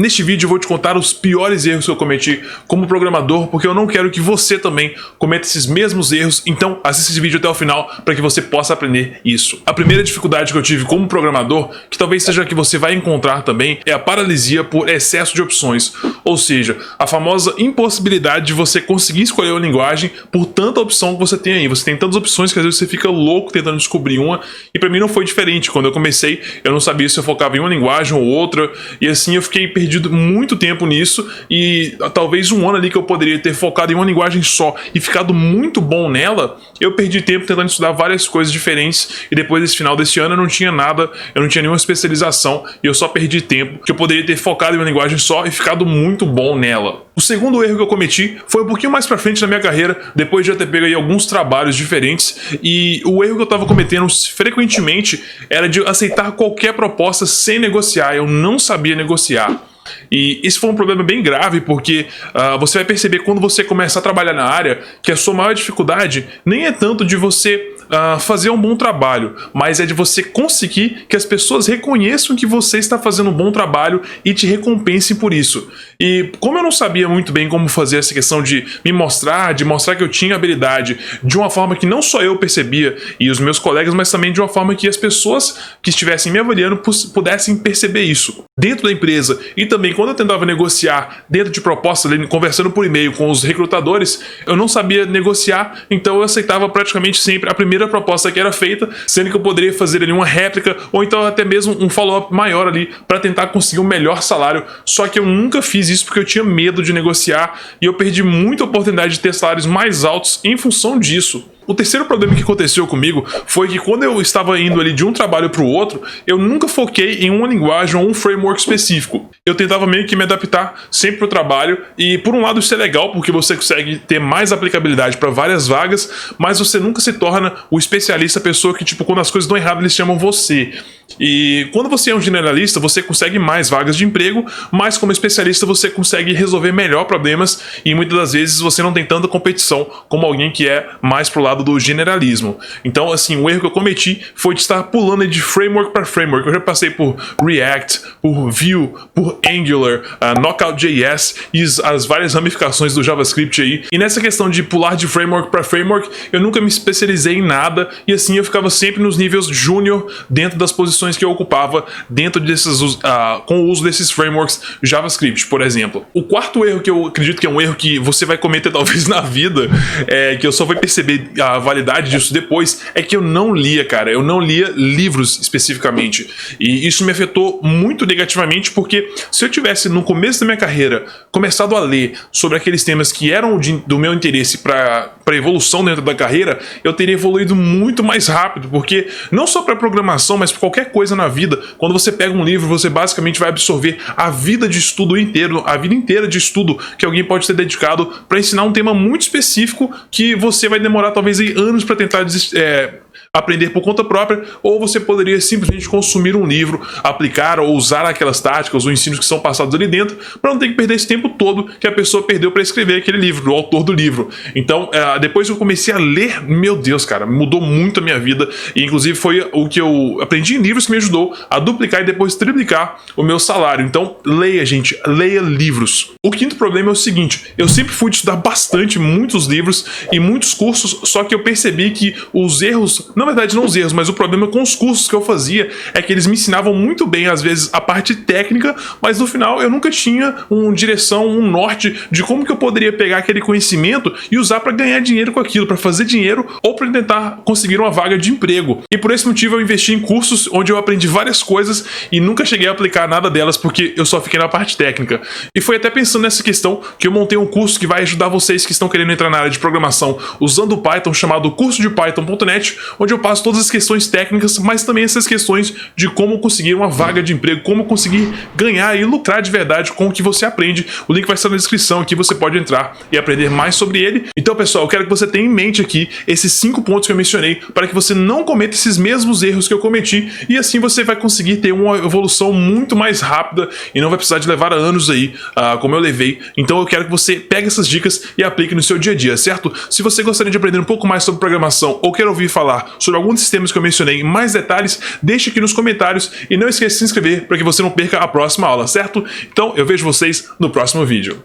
Neste vídeo eu vou te contar os piores erros que eu cometi como programador, porque eu não quero que você também cometa esses mesmos erros, então assista esse vídeo até o final para que você possa aprender isso. A primeira dificuldade que eu tive como programador, que talvez seja a que você vai encontrar também, é a paralisia por excesso de opções, ou seja, a famosa impossibilidade de você conseguir escolher uma linguagem por tanta opção que você tem aí. Você tem tantas opções que às vezes você fica louco tentando descobrir uma, e para mim não foi diferente. Quando eu comecei, eu não sabia se eu focava em uma linguagem ou outra, e assim eu fiquei perdido muito tempo nisso e talvez um ano ali que eu poderia ter focado em uma linguagem só e ficado muito bom nela, eu perdi tempo tentando estudar várias coisas diferentes e depois desse final desse ano eu não tinha nada, eu não tinha nenhuma especialização e eu só perdi tempo que eu poderia ter focado em uma linguagem só e ficado muito bom nela. O segundo erro que eu cometi foi um pouquinho mais pra frente na minha carreira, depois de eu ter pego aí alguns trabalhos diferentes, e o erro que eu tava cometendo frequentemente era de aceitar qualquer proposta sem negociar, eu não sabia negociar. E isso foi um problema bem grave, porque uh, você vai perceber quando você começa a trabalhar na área que a sua maior dificuldade nem é tanto de você uh, fazer um bom trabalho, mas é de você conseguir que as pessoas reconheçam que você está fazendo um bom trabalho e te recompensem por isso. E como eu não sabia muito bem como fazer essa questão de me mostrar, de mostrar que eu tinha habilidade de uma forma que não só eu percebia e os meus colegas, mas também de uma forma que as pessoas que estivessem me avaliando pudessem perceber isso dentro da empresa e também quando eu tentava negociar dentro de propostas, conversando por e-mail com os recrutadores, eu não sabia negociar, então eu aceitava praticamente sempre a primeira proposta que era feita, sendo que eu poderia fazer ali uma réplica ou então até mesmo um follow-up maior ali para tentar conseguir um melhor salário. Só que eu nunca fiz isso porque eu tinha medo de negociar e eu perdi muita oportunidade de ter salários mais altos em função disso. O terceiro problema que aconteceu comigo foi que quando eu estava indo ali de um trabalho para o outro, eu nunca foquei em uma linguagem ou um framework específico. Eu tentava meio que me adaptar sempre para o trabalho e por um lado isso é legal porque você consegue ter mais aplicabilidade para várias vagas, mas você nunca se torna o especialista, a pessoa que tipo quando as coisas dão errado eles chamam você. E quando você é um generalista, você consegue mais vagas de emprego, mas como especialista você consegue resolver melhor problemas e muitas das vezes você não tem tanta competição como alguém que é mais pro lado do generalismo. Então, assim, o erro que eu cometi foi de estar pulando de framework para framework. Eu já passei por React, por Vue, por Angular, uh, Knockout.js e as várias ramificações do JavaScript aí. E nessa questão de pular de framework para framework, eu nunca me especializei em nada e assim eu ficava sempre nos níveis júnior dentro das posições posições que eu ocupava dentro desses, uh, com o uso desses frameworks JavaScript, por exemplo. O quarto erro que eu acredito que é um erro que você vai cometer talvez na vida, é, que eu só vou perceber a validade disso depois, é que eu não lia, cara. Eu não lia livros especificamente. E isso me afetou muito negativamente, porque se eu tivesse no começo da minha carreira começado a ler sobre aqueles temas que eram de, do meu interesse para evolução dentro da carreira, eu teria evoluído muito mais rápido, porque não só para programação, mas para qualquer coisa na vida, quando você pega um livro, você basicamente vai absorver a vida de estudo inteiro, a vida inteira de estudo que alguém pode ter dedicado para ensinar um tema muito específico que você vai demorar talvez anos para tentar é, aprender por conta própria, ou você poderia simplesmente consumir um livro, aplicar ou usar aquelas táticas ou ensinos que são passados ali dentro, para não ter que perder esse tempo todo que a pessoa perdeu para escrever aquele livro, o autor do livro. Então, é, depois que eu comecei a ler, meu Deus, cara, mudou muito a minha vida, e inclusive foi o que eu aprendi em livros que me ajudou a duplicar e depois triplicar o meu salário. Então, leia, gente, leia livros. O quinto problema é o seguinte: eu sempre fui estudar bastante, muitos livros e muitos cursos, só que eu percebi que os erros na verdade, não os erros, mas o problema com os cursos que eu fazia é que eles me ensinavam muito bem, às vezes, a parte técnica, mas no final eu nunca tinha uma direção, um norte de como que eu poderia pegar aquele conhecimento e usar para ganhar dinheiro com aquilo, para fazer dinheiro ou para tentar conseguir uma vaga de emprego. E por esse motivo eu investi em cursos onde eu aprendi várias coisas e nunca cheguei a aplicar nada delas porque eu só fiquei na parte técnica. E foi até pensando nessa questão que eu montei um curso que vai ajudar vocês que estão querendo entrar na área de programação usando o Python chamado curso de Python.net, onde onde eu passo todas as questões técnicas, mas também essas questões de como conseguir uma vaga de emprego, como conseguir ganhar e lucrar de verdade com o que você aprende. O link vai estar na descrição aqui, você pode entrar e aprender mais sobre ele. Então, pessoal, eu quero que você tenha em mente aqui esses cinco pontos que eu mencionei para que você não cometa esses mesmos erros que eu cometi e assim você vai conseguir ter uma evolução muito mais rápida e não vai precisar de levar anos aí, uh, como eu levei. Então, eu quero que você pegue essas dicas e aplique no seu dia a dia, certo? Se você gostaria de aprender um pouco mais sobre programação ou quer ouvir falar sobre alguns sistemas que eu mencionei em mais detalhes, deixe aqui nos comentários e não esqueça de se inscrever para que você não perca a próxima aula, certo? Então eu vejo vocês no próximo vídeo.